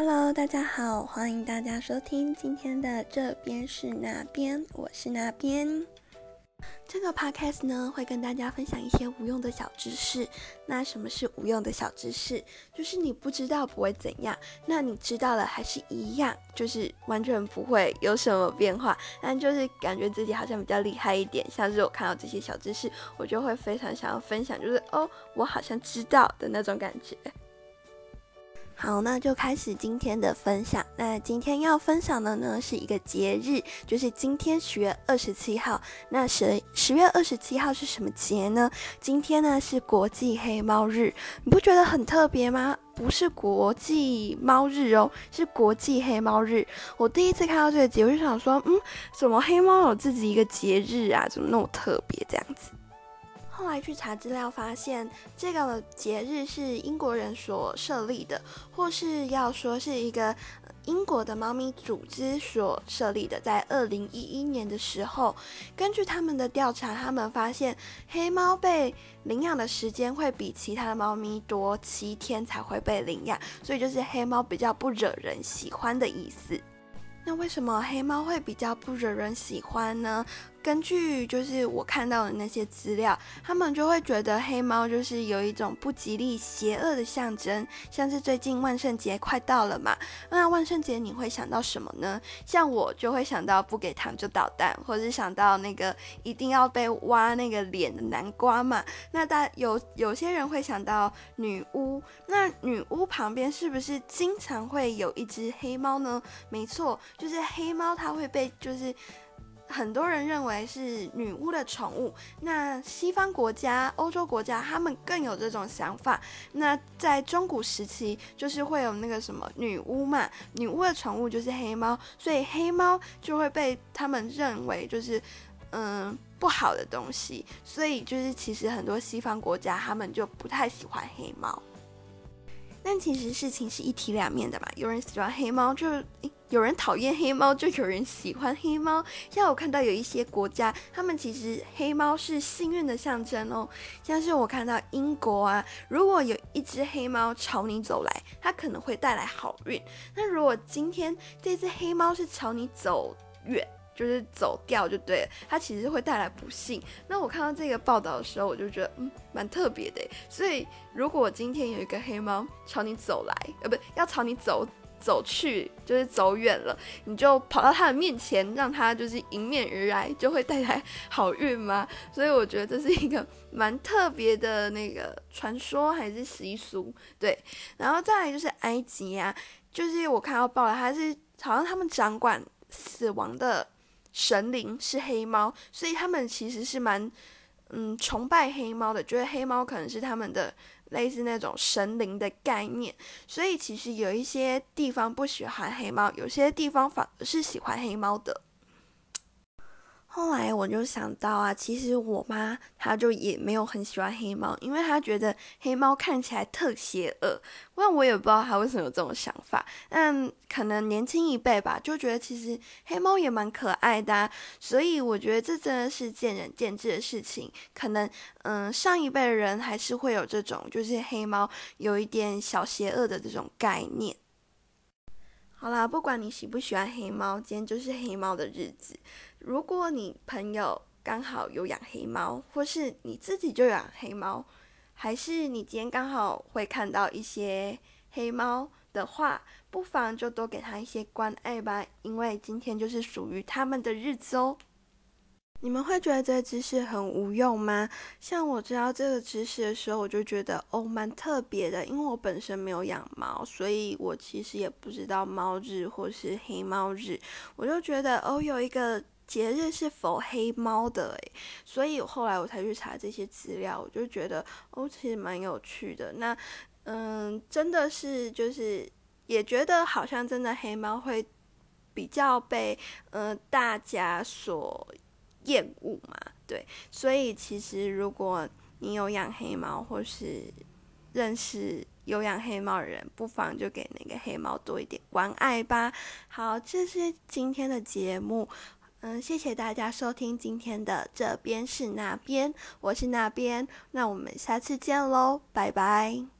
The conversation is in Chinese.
Hello，大家好，欢迎大家收听今天的这边是哪边，我是哪边。这个 podcast 呢，会跟大家分享一些无用的小知识。那什么是无用的小知识？就是你不知道不会怎样，那你知道了还是一样，就是完全不会有什么变化。但就是感觉自己好像比较厉害一点，像是我看到这些小知识，我就会非常想要分享，就是哦，我好像知道的那种感觉。好，那就开始今天的分享。那今天要分享的呢，是一个节日，就是今天十月二十七号。那十十月二十七号是什么节呢？今天呢是国际黑猫日，你不觉得很特别吗？不是国际猫日哦，是国际黑猫日。我第一次看到这个节，我就想说，嗯，怎么黑猫有自己一个节日啊？怎么那么特别这样子？后来去查资料，发现这个节日是英国人所设立的，或是要说是一个英国的猫咪组织所设立的。在二零一一年的时候，根据他们的调查，他们发现黑猫被领养的时间会比其他的猫咪多七天才会被领养，所以就是黑猫比较不惹人喜欢的意思。那为什么黑猫会比较不惹人喜欢呢？根据就是我看到的那些资料，他们就会觉得黑猫就是有一种不吉利、邪恶的象征。像是最近万圣节快到了嘛，那万圣节你会想到什么呢？像我就会想到不给糖就捣蛋，或者是想到那个一定要被挖那个脸的南瓜嘛。那大有有些人会想到女巫，那女巫旁边是不是经常会有一只黑猫呢？没错，就是黑猫，它会被就是。很多人认为是女巫的宠物，那西方国家、欧洲国家他们更有这种想法。那在中古时期，就是会有那个什么女巫嘛，女巫的宠物就是黑猫，所以黑猫就会被他们认为就是嗯不好的东西。所以就是其实很多西方国家他们就不太喜欢黑猫。但其实事情是一体两面的嘛，有人喜欢黑猫，就有人讨厌黑猫，就有人喜欢黑猫。像我看到有一些国家，他们其实黑猫是幸运的象征哦。像是我看到英国啊，如果有一只黑猫朝你走来，它可能会带来好运。那如果今天这只黑猫是朝你走远，就是走掉就对了，它其实会带来不幸。那我看到这个报道的时候，我就觉得嗯，蛮特别的。所以如果今天有一个黑猫朝你走来，呃，不要朝你走走去，就是走远了，你就跑到它的面前，让它就是迎面而来，就会带来 好运吗？所以我觉得这是一个 蛮特别的那个传说还是习俗。对，然后再来就是埃及啊，就是我看到报了，它是好像他们掌管死亡的。神灵是黑猫，所以他们其实是蛮嗯崇拜黑猫的，觉得黑猫可能是他们的类似那种神灵的概念。所以其实有一些地方不喜欢黑猫，有些地方反而是喜欢黑猫的。后来我就想到啊，其实我妈她就也没有很喜欢黑猫，因为她觉得黑猫看起来特邪恶。那我也不知道她为什么有这种想法，但可能年轻一辈吧，就觉得其实黑猫也蛮可爱的。所以我觉得这真的是见仁见智的事情。可能嗯，上一辈的人还是会有这种，就是黑猫有一点小邪恶的这种概念。好啦，不管你喜不喜欢黑猫，今天就是黑猫的日子。如果你朋友刚好有养黑猫，或是你自己就养黑猫，还是你今天刚好会看到一些黑猫的话，不妨就多给它一些关爱吧，因为今天就是属于他们的日子哦。你们会觉得这个知识很无用吗？像我知道这个知识的时候，我就觉得哦，蛮特别的。因为我本身没有养猫，所以我其实也不知道猫日或是黑猫日。我就觉得哦，有一个节日是否黑猫的诶，所以后来我才去查这些资料，我就觉得哦，其实蛮有趣的。那嗯，真的是就是也觉得好像真的黑猫会比较被呃大家所。厌恶嘛，对，所以其实如果你有养黑猫，或是认识有养黑猫的人，不妨就给那个黑猫多一点关爱吧。好，这是今天的节目，嗯，谢谢大家收听今天的这边是那边，我是那边，那我们下次见喽，拜拜。